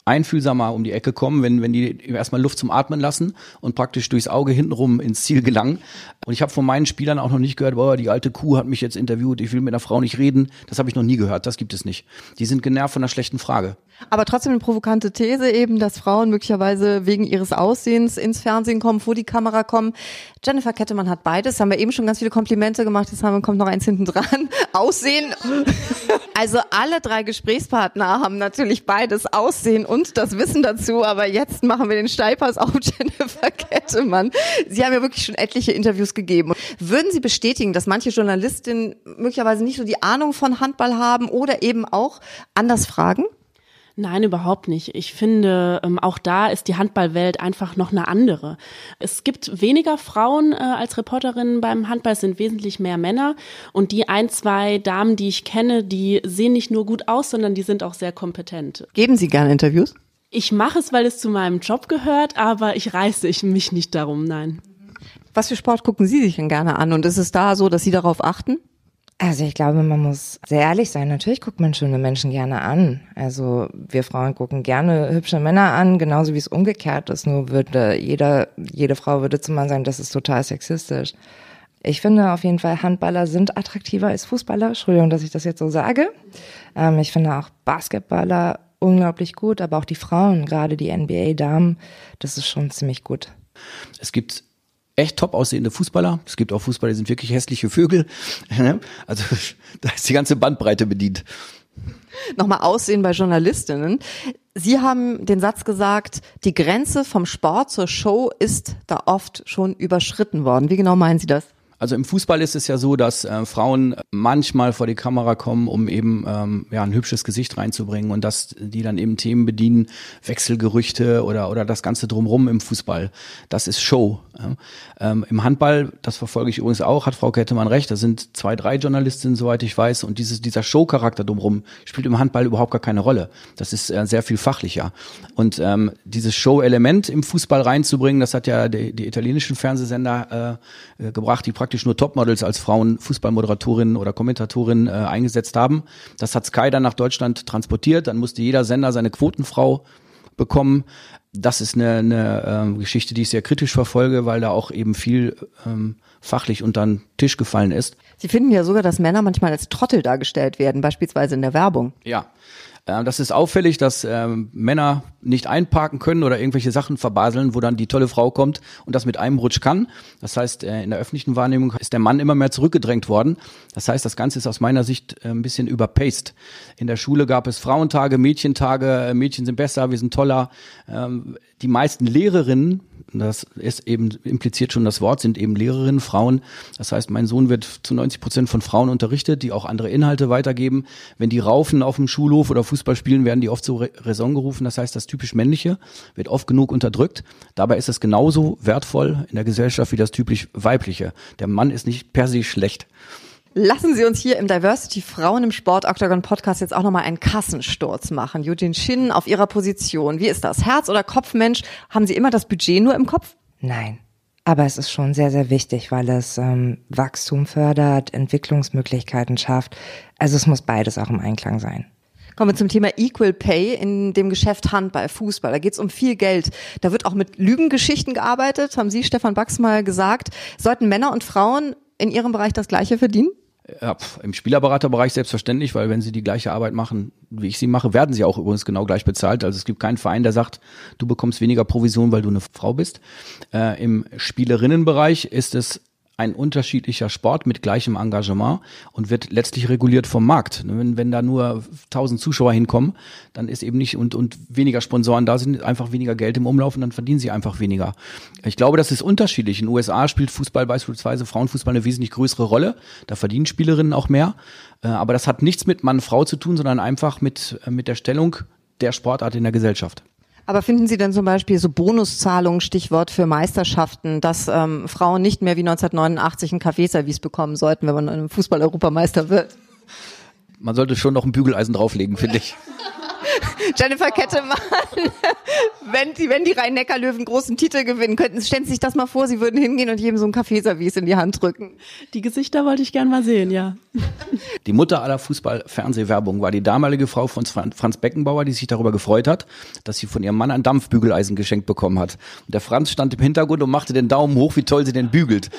einfühlsamer um die Ecke kommen, wenn, wenn die erstmal Luft zum Atmen lassen und praktisch durchs Auge hintenrum ins Ziel gelangen. Und ich habe von meinen Spielern auch noch nicht gehört, boah, die alte Kuh hat mich jetzt interviewt, ich will mit einer Frau nicht reden. Das habe ich noch nie gehört, das gibt es nicht. Die sind genervt von einer schlechten Frage. Aber trotzdem eine provokante These eben, dass Frauen möglicherweise wegen ihres Aussehens ins Fernsehen kommen, vor die Kamera kommen. Jennifer Kettemann hat beides. Haben wir eben schon ganz viele Komplimente gemacht. Jetzt haben, kommt noch eins hinten dran. Aussehen. Also alle drei Gesprächspartner haben natürlich beides Aussehen und das Wissen dazu. Aber jetzt machen wir den Steilpass auf Jennifer Kettemann. Sie haben ja wirklich schon etliche Interviews gegeben. Würden Sie bestätigen, dass manche Journalistinnen möglicherweise nicht so die Ahnung von Handball haben oder eben auch anders fragen? Nein, überhaupt nicht. Ich finde, ähm, auch da ist die Handballwelt einfach noch eine andere. Es gibt weniger Frauen äh, als Reporterinnen beim Handball, es sind wesentlich mehr Männer. Und die ein, zwei Damen, die ich kenne, die sehen nicht nur gut aus, sondern die sind auch sehr kompetent. Geben Sie gerne Interviews? Ich mache es, weil es zu meinem Job gehört, aber ich reiße ich mich nicht darum, nein. Was für Sport gucken Sie sich denn gerne an? Und ist es da so, dass Sie darauf achten? Also ich glaube, man muss sehr ehrlich sein. Natürlich guckt man schöne Menschen gerne an. Also wir Frauen gucken gerne hübsche Männer an, genauso wie es umgekehrt ist. Nur würde jeder, jede Frau würde zu Mann sagen, das ist total sexistisch. Ich finde auf jeden Fall, Handballer sind attraktiver als Fußballer. Entschuldigung, dass ich das jetzt so sage. Ähm, ich finde auch Basketballer unglaublich gut, aber auch die Frauen, gerade die NBA-Damen, das ist schon ziemlich gut. Es gibt echt top aussehende Fußballer. Es gibt auch Fußballer, die sind wirklich hässliche Vögel. Ne? Also da ist die ganze Bandbreite bedient. Nochmal Aussehen bei Journalistinnen. Sie haben den Satz gesagt, die Grenze vom Sport zur Show ist da oft schon überschritten worden. Wie genau meinen Sie das? Also im Fußball ist es ja so, dass äh, Frauen manchmal vor die Kamera kommen, um eben ähm, ja ein hübsches Gesicht reinzubringen und dass die dann eben Themen bedienen, Wechselgerüchte oder oder das ganze drumrum im Fußball. Das ist Show. Ja. Ähm, Im Handball, das verfolge ich übrigens auch, hat Frau Kettemann recht. Da sind zwei, drei Journalistinnen, soweit ich weiß, und dieses dieser Show-Charakter drumrum spielt im Handball überhaupt gar keine Rolle. Das ist äh, sehr viel fachlicher. Und ähm, dieses Show-Element im Fußball reinzubringen, das hat ja die, die italienischen Fernsehsender äh, gebracht, die praktisch praktisch nur Topmodels als Frauen Fußballmoderatorinnen oder Kommentatorin äh, eingesetzt haben. Das hat Sky dann nach Deutschland transportiert. Dann musste jeder Sender seine Quotenfrau bekommen. Das ist eine, eine ähm, Geschichte, die ich sehr kritisch verfolge, weil da auch eben viel ähm, fachlich unter den Tisch gefallen ist. Sie finden ja sogar, dass Männer manchmal als Trottel dargestellt werden, beispielsweise in der Werbung. Ja, Äh, das ist auffällig, dass ähm, Männer nicht einparken können oder irgendwelche Sachen verbaseln, wo dann die tolle Frau kommt und das mit einem Rutsch kann. Das heißt, äh, in der öffentlichen Wahrnehmung ist der Mann immer mehr zurückgedrängt worden. Das heißt, das Ganze ist aus meiner Sicht äh, ein bisschen überpaced. In der Schule gab es Frauentage, Mädchentage, Mädchen sind besser, wir sind toller. Ähm, die meisten Lehrerinnen das ist eben impliziert schon das Wort, sind eben Lehrerinnen, Frauen. Das heißt, mein Sohn wird zu 90 Prozent von Frauen unterrichtet, die auch andere Inhalte weitergeben. Wenn die raufen auf dem Schulhof oder Fußball spielen, werden die oft zur Raison gerufen. Das heißt, das typisch Männliche wird oft genug unterdrückt. Dabei ist es genauso wertvoll in der Gesellschaft wie das typisch Weibliche. Der Mann ist nicht per se schlecht. Lassen Sie uns hier im Diversity Frauen im Sport Octagon Podcast jetzt auch nochmal einen Kassensturz machen. Eugene Shin auf Ihrer Position. Wie ist das? Herz- oder Kopfmensch? Haben Sie immer das Budget nur im Kopf? Nein. Aber es ist schon sehr, sehr wichtig, weil es ähm, Wachstum fördert, Entwicklungsmöglichkeiten schafft. Also es muss beides auch im Einklang sein. Kommen wir zum Thema Equal Pay in dem Geschäft Handball, Fußball. Da geht es um viel Geld. Da wird auch mit Lügengeschichten gearbeitet, haben Sie, Stefan Bax, mal gesagt. Sollten Männer und Frauen in Ihrem Bereich das Gleiche verdienen? Ja, Im Spielerberaterbereich selbstverständlich, weil wenn sie die gleiche Arbeit machen, wie ich sie mache, werden sie auch übrigens genau gleich bezahlt. Also es gibt keinen Verein, der sagt, du bekommst weniger Provision, weil du eine Frau bist. Äh, Im Spielerinnenbereich ist es ein unterschiedlicher Sport mit gleichem Engagement und wird letztlich reguliert vom Markt. Wenn, wenn da nur 1000 Zuschauer hinkommen, dann ist eben nicht und, und weniger Sponsoren da sind, einfach weniger Geld im Umlauf und dann verdienen sie einfach weniger. Ich glaube, das ist unterschiedlich. In den USA spielt Fußball beispielsweise, Frauenfußball eine wesentlich größere Rolle. Da verdienen Spielerinnen auch mehr. Äh, aber das hat nichts mit Mann-Frau zu tun, sondern einfach mit, äh, mit der Stellung der Sportart in der Gesellschaft. Aber finden Sie denn zum Beispiel so Bonuszahlungen, Stichwort für Meisterschaften, dass ähm, Frauen nicht mehr wie 1989 ein Kaffeeservice bekommen sollten, wenn man Fußball-Europameister wird? Man sollte schon noch ein Bügeleisen drauflegen, finde ich. Jennifer Kettemann, wenn die, wenn die Rhein-Neckar-Löwen großen Titel gewinnen könnten, stellen Sie sich das mal vor, Sie würden hingehen und jedem so ein Kaffeeservice in die Hand drücken. Die Gesichter wollte ich gern mal sehen, ja. Die Mutter aller Fußball-Fernsehwerbung war die damalige Frau von Franz Beckenbauer, die sich darüber gefreut hat, dass sie von ihrem Mann ein Dampfbügeleisen geschenkt bekommen hat. Und der Franz stand im Hintergrund und machte den Daumen hoch, wie toll sie denn bügelt.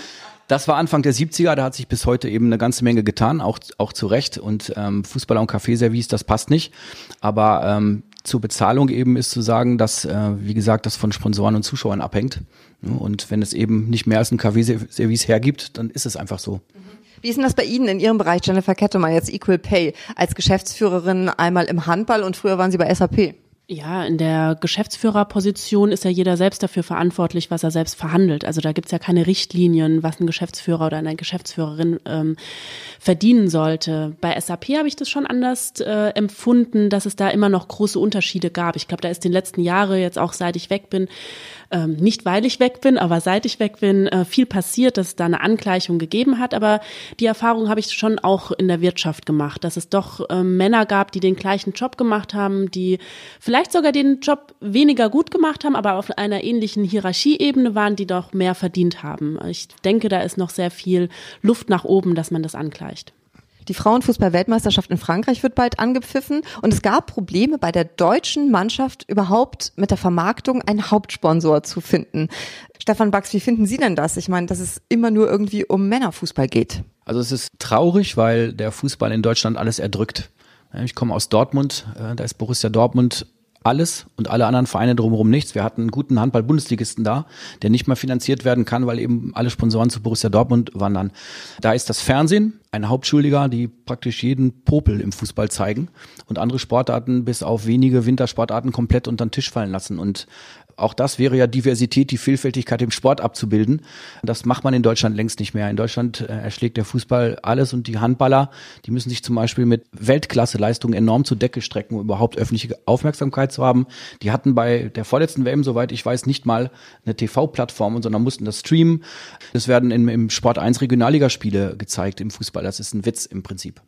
Das war Anfang der 70er, da hat sich bis heute eben eine ganze Menge getan, auch, auch zu Recht. Und ähm, Fußballer und Kaffeeservice, das passt nicht. Aber ähm, zur Bezahlung eben ist zu sagen, dass, äh, wie gesagt, das von Sponsoren und Zuschauern abhängt. Und wenn es eben nicht mehr als ein Kaffeeservice hergibt, dann ist es einfach so. Wie ist denn das bei Ihnen in Ihrem Bereich, Jennifer Kettemann, jetzt Equal Pay, als Geschäftsführerin einmal im Handball und früher waren Sie bei SAP? Ja, in der Geschäftsführerposition ist ja jeder selbst dafür verantwortlich, was er selbst verhandelt. Also da gibt's ja keine Richtlinien, was ein Geschäftsführer oder eine Geschäftsführerin ähm, verdienen sollte. Bei SAP habe ich das schon anders äh, empfunden, dass es da immer noch große Unterschiede gab. Ich glaube, da ist den letzten Jahre jetzt auch seit ich weg bin, ähm, nicht weil ich weg bin, aber seit ich weg bin, äh, viel passiert, dass es da eine Angleichung gegeben hat. Aber die Erfahrung habe ich schon auch in der Wirtschaft gemacht, dass es doch äh, Männer gab, die den gleichen Job gemacht haben, die vielleicht sogar den Job weniger gut gemacht haben, aber auf einer ähnlichen Hierarchieebene waren, die doch mehr verdient haben. Ich denke, da ist noch sehr viel Luft nach oben, dass man das angleicht. Die Frauenfußball-Weltmeisterschaft in Frankreich wird bald angepfiffen und es gab Probleme bei der deutschen Mannschaft überhaupt mit der Vermarktung einen Hauptsponsor zu finden. Stefan Bax, wie finden Sie denn das? Ich meine, dass es immer nur irgendwie um Männerfußball geht. Also es ist traurig, weil der Fußball in Deutschland alles erdrückt. Ich komme aus Dortmund, äh, da ist Borussia Dortmund alles und alle anderen Vereine drumherum nichts. Wir hatten einen guten Handball-Bundesligisten da, der nicht mehr finanziert werden kann, weil eben alle Sponsoren zu Borussia Dortmund wandern. Da ist das Fernsehen ein Hauptschuldiger, die praktisch jeden Popel im Fußball zeigen und andere Sportarten bis auf wenige Wintersportarten komplett unter den Tisch fallen lassen. Und auch das wäre ja Diversität, die Vielfältigkeit im Sport abzubilden. Das macht man in Deutschland längst nicht mehr. In Deutschland äh, erschlägt der Fußball alles und die Handballer, die müssen sich zum Beispiel mit Weltklasseleistungen enorm zur Decke strecken, um überhaupt öffentliche Aufmerksamkeit zu haben. Die hatten bei der vorletzten WM, soweit ich weiß, nicht mal eine TV-Plattform, sondern mussten das streamen. Es werden im, im Sport 1 Regionalligaspiele gezeigt im Fußball. Das ist ein Witz im Prinzip.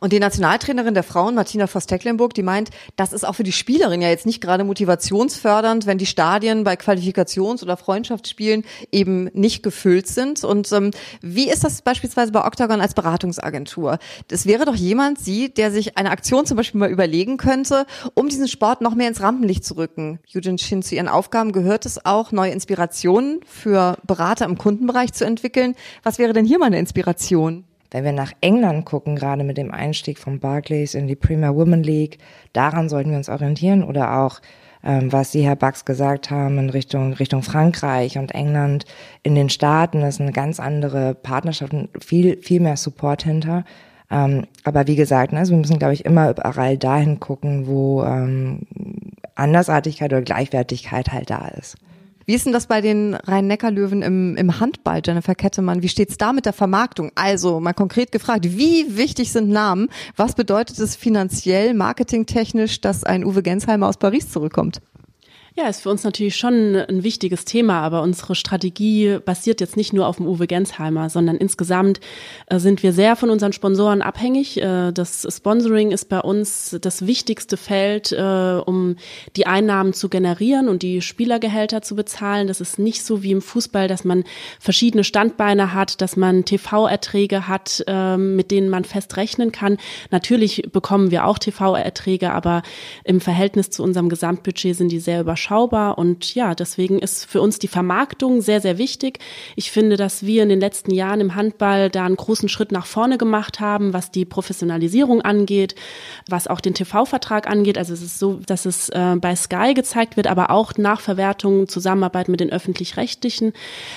Und die Nationaltrainerin der Frauen, Martina Voss-Tecklenburg, die meint, das ist auch für die Spielerin ja jetzt nicht gerade motivationsfördernd, wenn die Stadien bei Qualifikations- oder Freundschaftsspielen eben nicht gefüllt sind. Und ähm, wie ist das beispielsweise bei Octagon als Beratungsagentur? Das wäre doch jemand, Sie, der sich eine Aktion zum Beispiel mal überlegen könnte, um diesen Sport noch mehr ins Rampenlicht zu rücken. Eugene Shin, zu Ihren Aufgaben gehört es auch, neue Inspirationen für Berater im Kundenbereich zu entwickeln. Was wäre denn hier mal eine Inspiration? Wenn wir nach England gucken, gerade mit dem Einstieg von Barclays in die Premier Women League, daran sollten wir uns orientieren oder auch ähm, was Sie, Herr Bax, gesagt haben in Richtung, Richtung Frankreich und England. In den Staaten ist eine ganz andere Partnerschaft und viel, viel mehr Support hinter. Ähm, aber wie gesagt, ne, also wir müssen, glaube ich, immer überall dahin gucken, wo ähm, Andersartigkeit oder Gleichwertigkeit halt da ist. Wie ist denn das bei den Rhein-Neckar-Löwen im, im Handball, Jennifer Kettemann? Wie steht's da mit der Vermarktung? Also mal konkret gefragt, wie wichtig sind Namen? Was bedeutet es finanziell, marketingtechnisch, dass ein Uwe Gensheimer aus Paris zurückkommt? Ja, ist für uns natürlich schon ein wichtiges Thema, aber unsere Strategie basiert jetzt nicht nur auf dem Uwe Gensheimer, sondern insgesamt äh, sind wir sehr von unseren Sponsoren abhängig. Äh, das Sponsoring ist bei uns das wichtigste Feld, äh, um die Einnahmen zu generieren und die Spielergehälter zu bezahlen. Das ist nicht so wie im Fußball, dass man verschiedene Standbeine hat, dass man TV-Erträge hat, mit denen man fest rechnen kann. Natürlich bekommen wir auch TV-Erträge, aber im Verhältnis zu unserem Gesamtbudget sind die sehr überschaubar überschaubar und ja, deswegen ist für uns die Vermarktung sehr, sehr wichtig. Ich finde, dass wir in den letzten Jahren im Handball da einen großen Schritt nach vorne gemacht haben, was die Professionalisierung angeht, was auch den TV-Vertrag angeht. Also es ist so, dass es äh, bei Sky gezeigt wird, aber auch Nachverwertung, Zusammenarbeit mit den öffentlich-rechtlichen.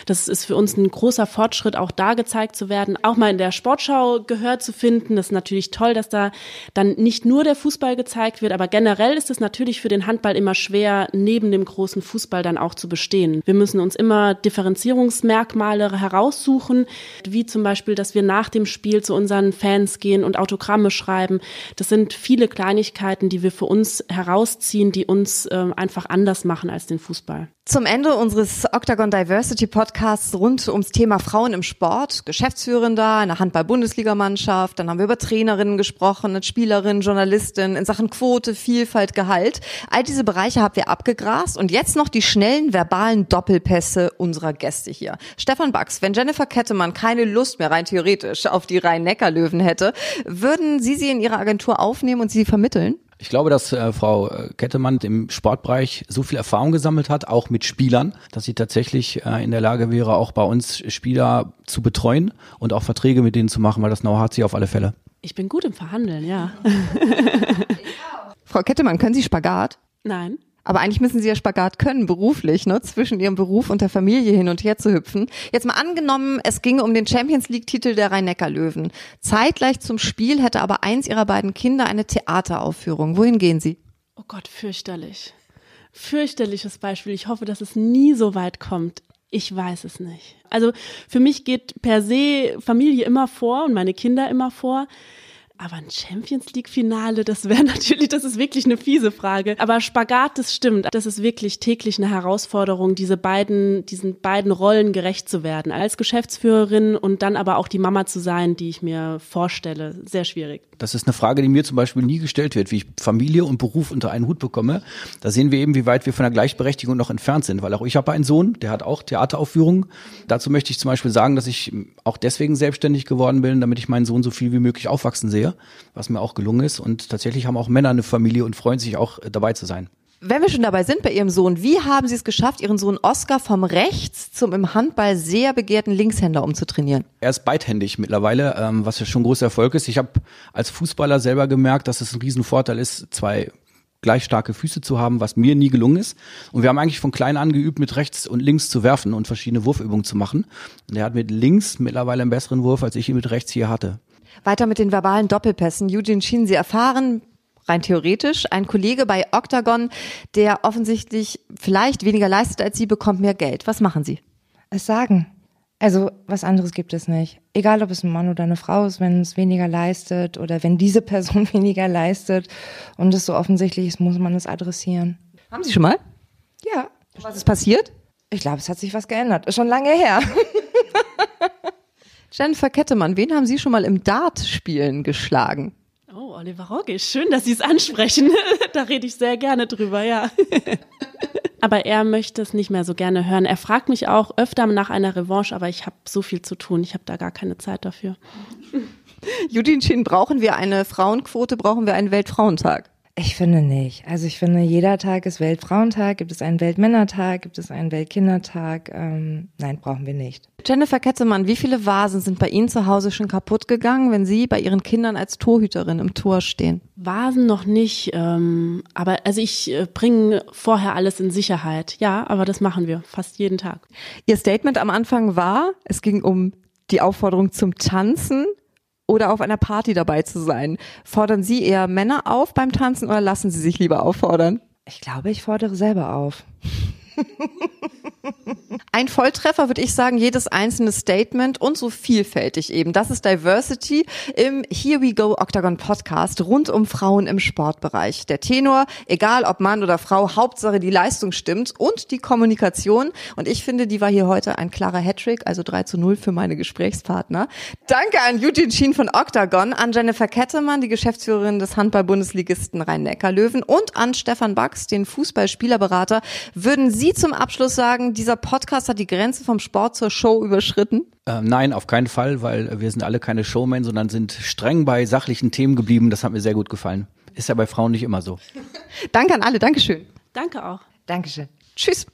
Das ist für uns ein großer Fortschritt, auch da gezeigt zu werden, auch mal in der Sportschau gehört zu finden. Das ist natürlich toll, dass da dann nicht nur der Fußball gezeigt wird, aber generell ist es natürlich für den Handball immer schwer, neben neben dem großen Fußball dann auch zu bestehen. Wir müssen uns immer Differenzierungsmerkmale heraussuchen, wie zum Beispiel, dass wir nach dem Spiel zu unseren Fans gehen und Autogramme schreiben. Das sind viele Kleinigkeiten, die wir für uns herausziehen, die uns äh, einfach anders machen als den Fußball. Zum Ende unseres Octagon Diversity Podcasts rund ums Thema Frauen im Sport, Geschäftsführender einer Handball-Bundesligamannschaft, dann haben wir über Trainerinnen gesprochen, Spielerinnen, Journalistinnen in Sachen Quote, Vielfalt, Gehalt. All diese Bereiche habt ihr abgegrast und jetzt noch die schnellen verbalen Doppelpässe unserer Gäste hier. Stefan Bax, wenn Jennifer Kettemann keine Lust mehr rein theoretisch auf die Rhein-Neckar-Löwen hätte, würden Sie sie in Ihre Agentur aufnehmen und sie vermitteln? Ich glaube, dass äh, Frau äh, Kettemann im Sportbereich so viel Erfahrung gesammelt hat, auch mit Spielern, dass sie tatsächlich äh, in der Lage wäre, auch bei uns Spieler zu betreuen und auch Verträge mit denen zu machen, weil das Know-how hat sie auf alle Fälle. Ich bin gut im Verhandeln, ja. Frau Kettemann, können Sie Spagat? Nein. Aber eigentlich müssen sie ja Spagat können, beruflich, ne, zwischen ihrem Beruf und der Familie hin und her zu hüpfen. Jetzt mal angenommen, es ginge um den Champions League-Titel der Rhein-Neckar-Löwen. Zeitgleich zum Spiel hätte aber eins ihrer beiden Kinder eine Theateraufführung. Wohin gehen sie? Oh Gott, fürchterlich. Fürchterliches Beispiel. Ich hoffe, dass es nie so weit kommt. Ich weiß es nicht. Also für mich geht per se Familie immer vor und meine Kinder immer vor. Aber ein Champions League Finale, das wäre natürlich, das ist wirklich eine fiese Frage. Aber Spagat, das stimmt. Das ist wirklich täglich eine Herausforderung, diese beiden, diesen beiden Rollen gerecht zu werden. Als Geschäftsführerin und dann aber auch die Mama zu sein, die ich mir vorstelle. Sehr schwierig. Das ist eine Frage, die mir zum Beispiel nie gestellt wird, wie ich Familie und Beruf unter einen Hut bekomme. Da sehen wir eben, wie weit wir von der Gleichberechtigung noch entfernt sind. Weil auch ich habe einen Sohn, der hat auch Theateraufführungen. Dazu möchte ich zum Beispiel sagen, dass ich auch deswegen selbstständig geworden bin, damit ich meinen Sohn so viel wie möglich aufwachsen sehe was mir auch gelungen ist. Und tatsächlich haben auch Männer eine Familie und freuen sich auch äh, dabei zu sein. Wenn wir schon dabei sind bei Ihrem Sohn, wie haben Sie es geschafft, Ihren Sohn Oscar vom Rechts zum im Handball sehr begehrten Linkshänder umzutrainieren? Er ist beidhändig mittlerweile, ähm, was ja schon ein großer Erfolg ist. Ich habe als Fußballer selber gemerkt, dass es ein Riesenvorteil ist, zwei gleich starke Füße zu haben, was mir nie gelungen ist. Und wir haben eigentlich von klein an geübt, mit rechts und links zu werfen und verschiedene Wurfübungen zu machen. Und er hat mit links mittlerweile einen besseren Wurf, als ich ihn mit rechts hier hatte. Weiter mit den verbalen Doppelpässen. Eugene Schien, Sie erfahren rein theoretisch, ein Kollege bei Octagon, der offensichtlich vielleicht weniger leistet als Sie, bekommt mehr Geld. Was machen Sie? Es sagen. Also was anderes gibt es nicht. Egal, ob es ein Mann oder eine Frau ist, wenn es weniger leistet oder wenn diese Person weniger leistet und es so offensichtlich ist, muss man es adressieren. Haben Sie schon mal? Ja. Was ist passiert? Ich glaube, es hat sich was geändert. Ist schon lange her. Jennifer Kettemann, wen haben Sie schon mal im Dart-Spielen geschlagen? Oh, Oliver Rogisch, schön, dass Sie es ansprechen. da rede ich sehr gerne drüber, ja. aber er möchte es nicht mehr so gerne hören. Er fragt mich auch öfter nach einer Revanche, aber ich habe so viel zu tun. Ich habe da gar keine Zeit dafür. Judin Schien, brauchen wir eine Frauenquote? Brauchen wir einen Weltfrauentag? Ich finde nicht. Also ich finde, jeder Tag ist Weltfrauentag. Gibt es einen Weltmännertag? Gibt es einen Weltkindertag? Ähm, nein, brauchen wir nicht. Jennifer Kettemann, wie viele Vasen sind bei Ihnen zu Hause schon kaputt gegangen, wenn Sie bei Ihren Kindern als Torhüterin im Tor stehen? Vasen noch nicht, ähm, aber also ich äh, bringe vorher alles in Sicherheit. Ja, aber das machen wir fast jeden Tag. Ihr Statement am Anfang war, es ging um die Aufforderung zum Tanzen oder auf einer Party dabei zu sein. Fordern Sie eher Männer auf beim Tanzen oder lassen Sie sich lieber auffordern? Ich glaube, ich fordere selber auf. Ein Volltreffer würde ich sagen, jedes einzelne Statement und so vielfältig eben. Das ist Diversity im Here We Go Octagon Podcast rund um Frauen im Sportbereich. Der Tenor, egal ob Mann oder Frau, Hauptsache die Leistung stimmt und die Kommunikation. Und ich finde, die war hier heute ein klarer Hattrick, also 3 zu 0 für meine Gesprächspartner. Danke an Eugene Schien von Octagon, an Jennifer Kettemann, die Geschäftsführerin des Handball-Bundesligisten Rhein-Neckar-Löwen und an Stefan Bax, den Fußballspielerberater. Würden Sie zum Abschluss sagen, dieser Podcast hat die Grenze vom Sport zur Show überschritten? Ähm, nein, auf keinen Fall, weil wir sind alle keine Showmen, sondern sind streng bei sachlichen Themen geblieben. Das hat mir sehr gut gefallen. Ist ja bei Frauen nicht immer so. Danke an alle, Dankeschön. Danke auch. Dankeschön. Tschüss.